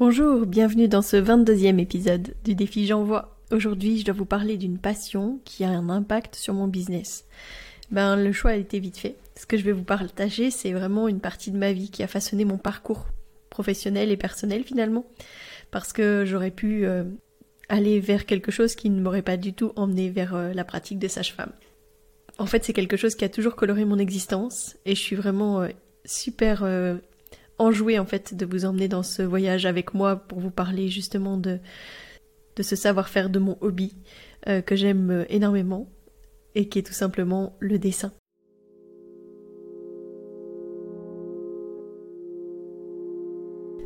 Bonjour, bienvenue dans ce 22e épisode du défi J'envoie. Aujourd'hui, je dois vous parler d'une passion qui a un impact sur mon business. Ben, le choix a été vite fait. Ce que je vais vous partager, c'est vraiment une partie de ma vie qui a façonné mon parcours professionnel et personnel finalement. Parce que j'aurais pu euh, aller vers quelque chose qui ne m'aurait pas du tout emmené vers euh, la pratique de sage-femme. En fait, c'est quelque chose qui a toujours coloré mon existence et je suis vraiment euh, super enjouée en fait de vous emmener dans ce voyage avec moi pour vous parler justement de, de ce savoir-faire de mon hobby euh, que j'aime euh, énormément et qui est tout simplement le dessin.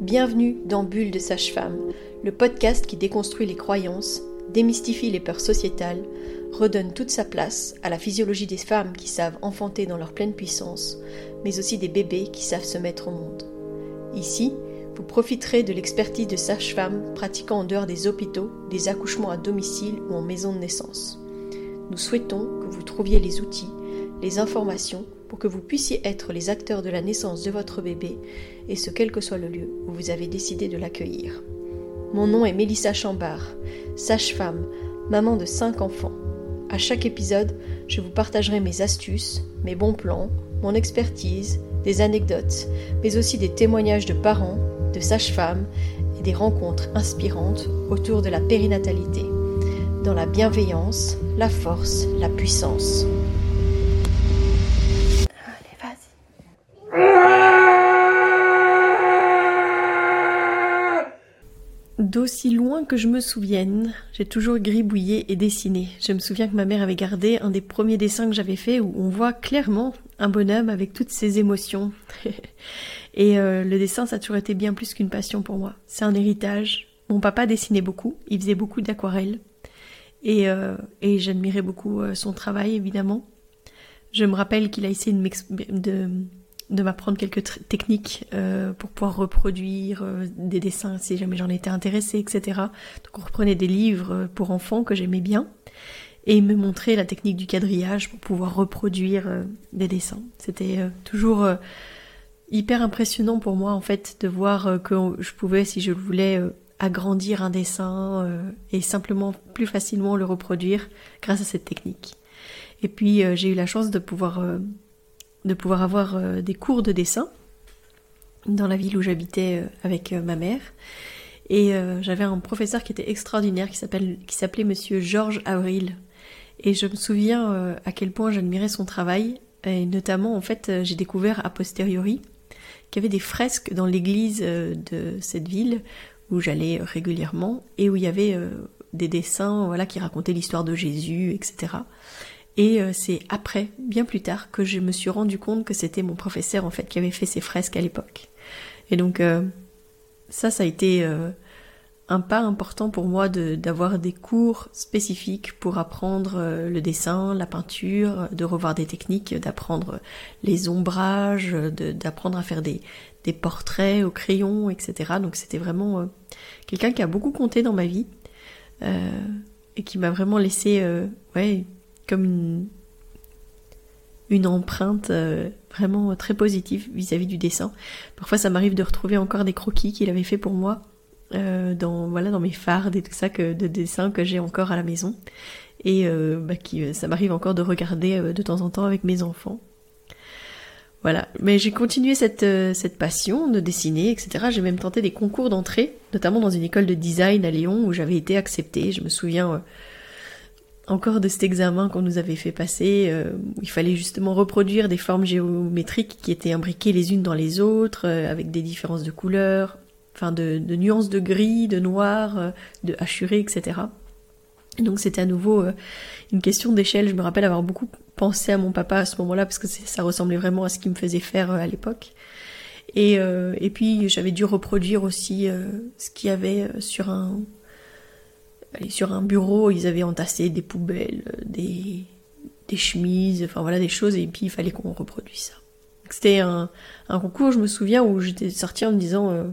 Bienvenue dans Bulle de Sage-Femme, le podcast qui déconstruit les croyances, démystifie les peurs sociétales, redonne toute sa place à la physiologie des femmes qui savent enfanter dans leur pleine puissance, mais aussi des bébés qui savent se mettre au monde. Ici, vous profiterez de l'expertise de sages-femmes pratiquant en dehors des hôpitaux, des accouchements à domicile ou en maison de naissance. Nous souhaitons que vous trouviez les outils, les informations pour que vous puissiez être les acteurs de la naissance de votre bébé, et ce quel que soit le lieu où vous avez décidé de l'accueillir. Mon nom est Mélissa Chambard, sage-femme, maman de cinq enfants. À chaque épisode, je vous partagerai mes astuces, mes bons plans, mon expertise, des anecdotes, mais aussi des témoignages de parents, de sages-femmes et des rencontres inspirantes autour de la périnatalité, dans la bienveillance, la force, la puissance. D'aussi loin que je me souvienne, j'ai toujours gribouillé et dessiné. Je me souviens que ma mère avait gardé un des premiers dessins que j'avais fait où on voit clairement un bonhomme avec toutes ses émotions. et euh, le dessin, ça a toujours été bien plus qu'une passion pour moi. C'est un héritage. Mon papa dessinait beaucoup, il faisait beaucoup d'aquarelles. Et, euh, et j'admirais beaucoup euh, son travail, évidemment. Je me rappelle qu'il a essayé de, de de m'apprendre quelques techniques euh, pour pouvoir reproduire euh, des dessins si jamais j'en étais intéressée, etc. Donc on reprenait des livres euh, pour enfants que j'aimais bien et il me montrait la technique du quadrillage pour pouvoir reproduire des dessins. C'était toujours hyper impressionnant pour moi en fait de voir que je pouvais, si je le voulais, agrandir un dessin et simplement plus facilement le reproduire grâce à cette technique. Et puis j'ai eu la chance de pouvoir de pouvoir avoir euh, des cours de dessin dans la ville où j'habitais euh, avec euh, ma mère. Et j'avais un professeur qui était extraordinaire, qui s'appelait Monsieur Georges Avril. Et je me souviens à quel point j'admirais son travail. Et notamment, en fait, j'ai découvert a posteriori qu'il y avait des fresques dans l'église de cette ville où j'allais régulièrement et où il y avait des dessins, voilà, qui racontaient l'histoire de Jésus, etc. Et euh, c'est après, bien plus tard, que je me suis rendu compte que c'était mon professeur en fait qui avait fait ces fresques à l'époque. Et donc euh, ça, ça a été euh, un pas important pour moi d'avoir des cours spécifiques pour apprendre le dessin, la peinture, de revoir des techniques, d'apprendre les ombrages, d'apprendre à faire des, des portraits au crayon, etc. Donc c'était vraiment quelqu'un qui a beaucoup compté dans ma vie et qui m'a vraiment laissé ouais, comme une, empreinte euh, vraiment très positive vis-à-vis du dessin. Parfois, ça m'arrive de retrouver encore des croquis qu'il avait fait pour moi euh, dans voilà dans mes fardes et tout ça que de dessins que j'ai encore à la maison et euh, bah, ça m'arrive encore de regarder de temps en temps avec mes enfants. Voilà, mais j'ai continué cette passion de dessiner, etc. J'ai même tenté des concours d'entrée, notamment dans une école de design à Lyon où j'avais été acceptée. Je me souviens encore de cet examen qu'on nous avait fait passer, euh, il fallait justement reproduire des formes géométriques qui étaient imbriquées les unes dans les autres, euh, avec des différences de couleurs, enfin de, nuances de gris, de noir, euh, de hachuré, etc. donc c'était à nouveau une question d'échelle. Je me rappelle avoir beaucoup pensé à mon papa à ce moment-là parce que ça ressemblait vraiment à ce qu'il me faisait faire à l'époque. Et, et puis j'avais dû reproduire aussi ce qu'il y avait sur un sur un bureau, ils avaient entassé des poubelles, des, des chemises, enfin voilà des choses, et puis il fallait qu'on reproduise ça. C'était un, un concours, je me souviens, où j'étais sortie en me disant, euh,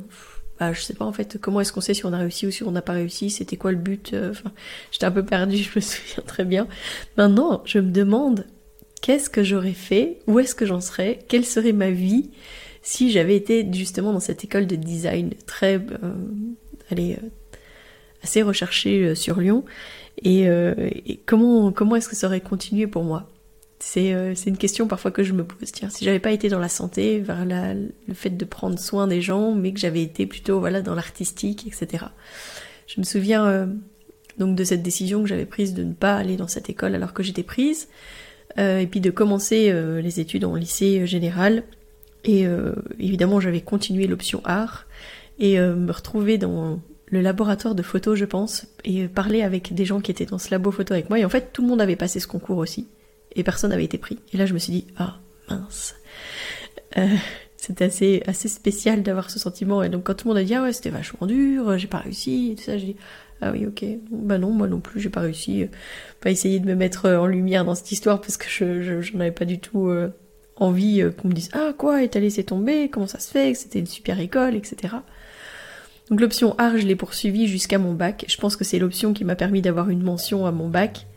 bah, je sais pas en fait comment est-ce qu'on sait si on a réussi ou si on n'a pas réussi, c'était quoi le but, euh, j'étais un peu perdue, je me souviens très bien. Maintenant, je me demande qu'est-ce que j'aurais fait, où est-ce que j'en serais, quelle serait ma vie si j'avais été justement dans cette école de design très, euh, allez, euh, assez recherchée sur Lyon, et, comment comment est-ce que ça aurait continué pour moi? C'est, c'est une question parfois que je me pose. Tiens, si j'avais pas été dans la santé, vers le fait de prendre soin des gens, mais que j'avais été plutôt voilà dans l'artistique, etc. Je me souviens donc de cette décision que j'avais prise de ne pas aller dans cette école alors que j'étais prise, euh, et puis de commencer euh, les études en lycée euh, général. Et évidemment, j'avais continué l'option art et me retrouver dans le laboratoire de photo, je pense, et parler avec des gens qui étaient dans ce labo photo avec moi. Et en fait, tout le monde avait passé ce concours aussi, et personne n'avait été pris. Et là, je me suis dit, ah mince. c'était assez, assez spécial d'avoir ce sentiment. Et donc, quand tout le monde a dit, ah ouais, c'était vachement dur, j'ai pas réussi, et tout ça, j'ai dit, ah oui, ok. Bah non, moi non plus, j'ai pas réussi. Pas essayer de me mettre euh, en lumière dans cette histoire parce que je, je, avais pas du tout euh, envie euh, qu'on me dise Ah quoi, et t'as laissé tomber, comment ça se fait, que c'était une super école, etc. Donc l'option art, je l'ai poursuivie jusqu'à mon bac. Je pense que c'est l'option qui m'a permis d'avoir une mention à mon bac.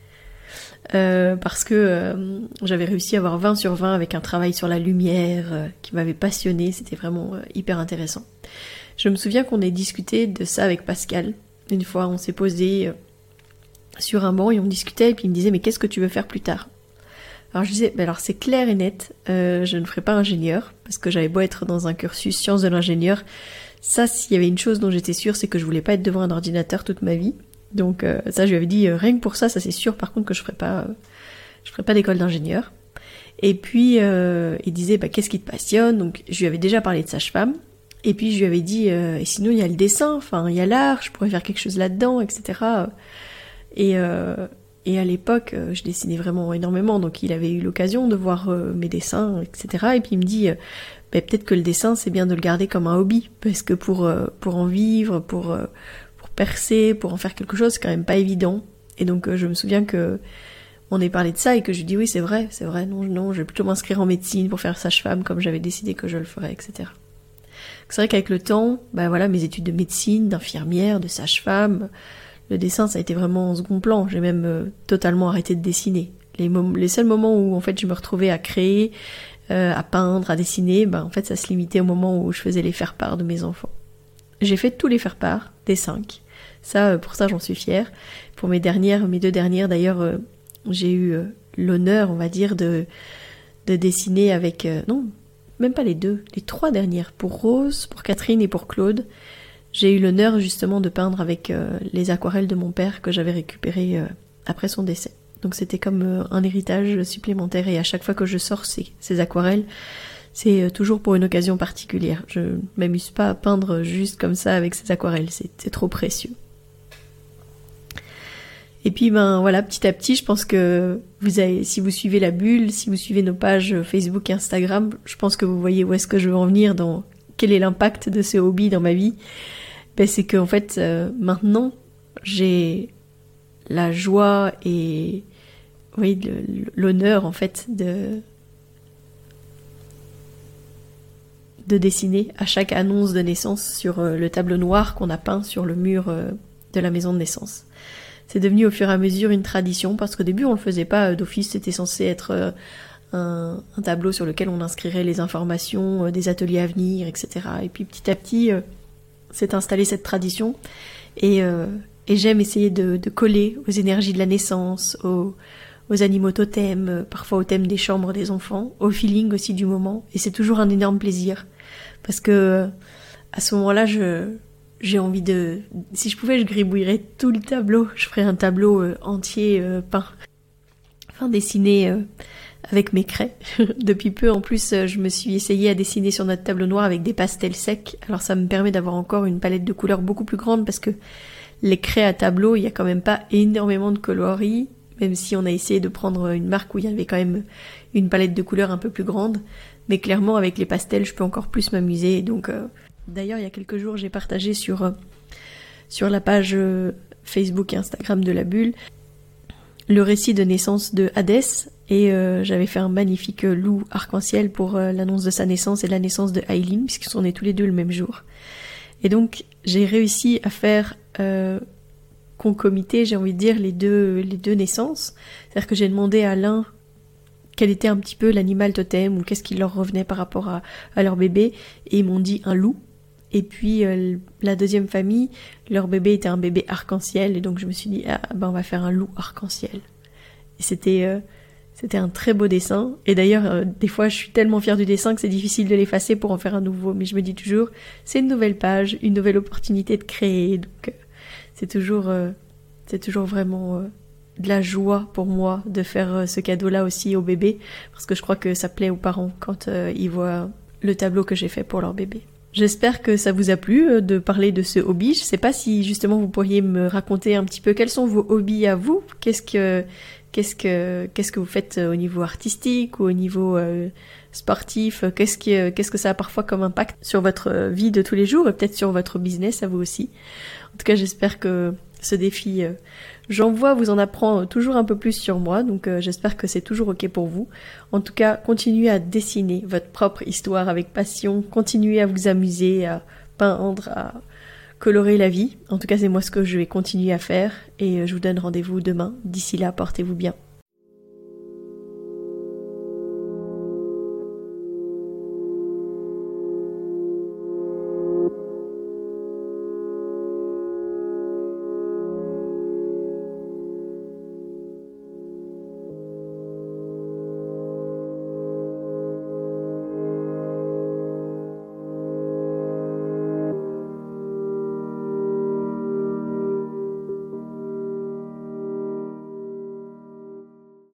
parce que j'avais réussi à avoir 20 sur 20 avec un travail sur la lumière qui m'avait passionné, c'était vraiment hyper intéressant. Je me souviens qu'on ait discuté de ça avec Pascal, une fois, on s'est posé euh, sur un banc et on discutait, et puis il me disait Mais qu'est-ce que tu veux faire plus tard? Alors je disais bah Alors c'est clair et net, euh, je ne ferai pas ingénieur, parce que j'avais beau être dans un cursus sciences de l'ingénieur. Ça, s'il y avait une chose dont j'étais sûre, c'est que je voulais pas être devant un ordinateur toute ma vie. Donc euh, ça, je lui avais dit Rien que pour ça, ça c'est sûr, par contre, que je ferai pas, je ferai pas d'école d'ingénieur. Et puis il disait bah, Qu'est-ce qui te passionne? Donc je lui avais déjà parlé de sage-femme. Et puis je lui avais dit, euh, et sinon il y a le dessin, enfin il y a l'art, je pourrais faire quelque chose là-dedans, etc. Et, euh, et à l'époque, euh, je dessinais vraiment énormément, donc il avait eu l'occasion de voir mes dessins, etc. Et puis il me dit, bah, peut-être que le dessin, c'est bien de le garder comme un hobby, parce que pour, pour en vivre, pour, pour percer, pour en faire quelque chose, c'est quand même pas évident. Et donc je me souviens que on est parlé de ça et que je lui dis oui c'est vrai, c'est vrai, non, non, je vais plutôt m'inscrire en médecine pour faire sage-femme comme j'avais décidé que je le ferais, etc. C'est vrai qu'avec le temps, bah voilà, mes études de médecine, d'infirmière, de sage-femme, le dessin, ça a été vraiment en second plan. J'ai même euh, totalement arrêté de dessiner. Les, seuls moments où en fait je me retrouvais à créer, euh, à peindre, à dessiner, bah en fait ça se limitait au moment où je faisais les faire-part de mes enfants. J'ai fait tous les faire-part, des cinq. Ça, euh, pour ça, j'en suis fière. Pour mes dernières, mes deux dernières, d'ailleurs, j'ai eu l'honneur, on va dire, de de dessiner avec non même pas les deux, les trois dernières, pour Rose, pour Catherine et pour Claude. J'ai eu l'honneur justement de peindre avec euh, les aquarelles de mon père que j'avais récupérées euh, après son décès. Donc c'était comme euh, un héritage supplémentaire et à chaque fois que je sors ces, aquarelles, c'est toujours pour une occasion particulière. Je m'amuse pas à peindre juste comme ça avec ces aquarelles, c'est trop précieux. Et puis ben voilà, petit à petit, je pense que si vous suivez la bulle, si vous suivez nos pages Facebook et Instagram, je pense que vous voyez où est-ce que je veux en venir dans quel est l'impact de ce hobby dans ma vie. Ben, c'est que en fait euh, maintenant j'ai la joie et oui l'honneur en fait de de dessiner à chaque annonce de naissance sur euh, le tableau noir qu'on a peint sur le mur euh, de la maison de naissance c'est devenu au fur et à mesure une tradition parce qu'au début on le faisait pas d'office, c'était censé être un, tableau sur lequel on inscrirait les informations des ateliers à venir, etc. Et puis petit à petit s'est installée cette tradition et, j'aime essayer de, coller aux énergies de la naissance, aux, aux animaux totems, parfois au thème des chambres des enfants, au feeling aussi du moment et c'est toujours un énorme plaisir parce que à ce moment-là j'ai envie de... Si je pouvais, je gribouillerais tout le tableau. Je ferais un tableau euh, entier euh, peint. Enfin, dessiné euh, avec mes craies. Depuis peu, en plus, je me suis essayée à dessiner sur notre tableau noir avec des pastels secs. Alors ça me permet d'avoir encore une palette de couleurs beaucoup plus grande parce que les craies à tableau, il y a quand même pas énormément de coloris. Même si on a essayé de prendre une marque où il y avait quand même une palette de couleurs un peu plus grande. Mais clairement, avec les pastels, je peux encore plus m'amuser. Donc... D'ailleurs, il y a quelques jours, j'ai partagé sur, euh, la page euh, Facebook et Instagram de la bulle le récit de naissance de Hadès et euh, j'avais fait un magnifique loup arc-en-ciel pour l'annonce de sa naissance et la naissance de Aileen puisqu'ils sont nés tous les deux le même jour. Et donc j'ai réussi à faire concomiter, j'ai envie de dire, les deux, les deux naissances. C'est-à-dire que j'ai demandé à l'un quel était un petit peu l'animal totem ou qu'est-ce qui leur revenait par rapport à, à leur bébé et ils m'ont dit un loup. Et puis euh, la deuxième famille, leur bébé était un bébé arc-en-ciel et donc je me suis dit ah ben on va faire un loup arc-en-ciel. Et c'était euh, c'était un très beau dessin. Et d'ailleurs, euh, des fois, je suis tellement fière du dessin que c'est difficile de l'effacer pour en faire un nouveau. Mais je me dis toujours, c'est une nouvelle page, une nouvelle opportunité de créer. Donc, c'est toujours, c'est toujours vraiment de la joie pour moi de faire ce cadeau-là aussi au bébé, parce que je crois que ça plaît aux parents quand ils voient le tableau que j'ai fait pour leur bébé. J'espère que ça vous a plu euh, de parler de ce hobby. Je sais pas si justement vous pourriez me raconter un petit peu quels sont vos hobbies à vous. Qu'est-ce que qu'est-ce que qu'est-ce que vous faites euh, au niveau artistique ou au niveau euh, sportif? Qu'est-ce que qu'est-ce que ça a parfois comme impact sur votre vie de tous les jours et peut-être sur votre business à vous aussi? En tout cas, j'espère que ce défi J'en vois, vous en apprend toujours un peu plus sur moi, donc euh, j'espère que c'est toujours ok pour vous. En tout cas, continuez à dessiner votre propre histoire avec passion, continuez à vous amuser, à peindre, à colorer la vie. En tout cas, c'est moi ce que je vais continuer à faire et euh, je vous donne rendez-vous demain. D'ici là, portez-vous bien.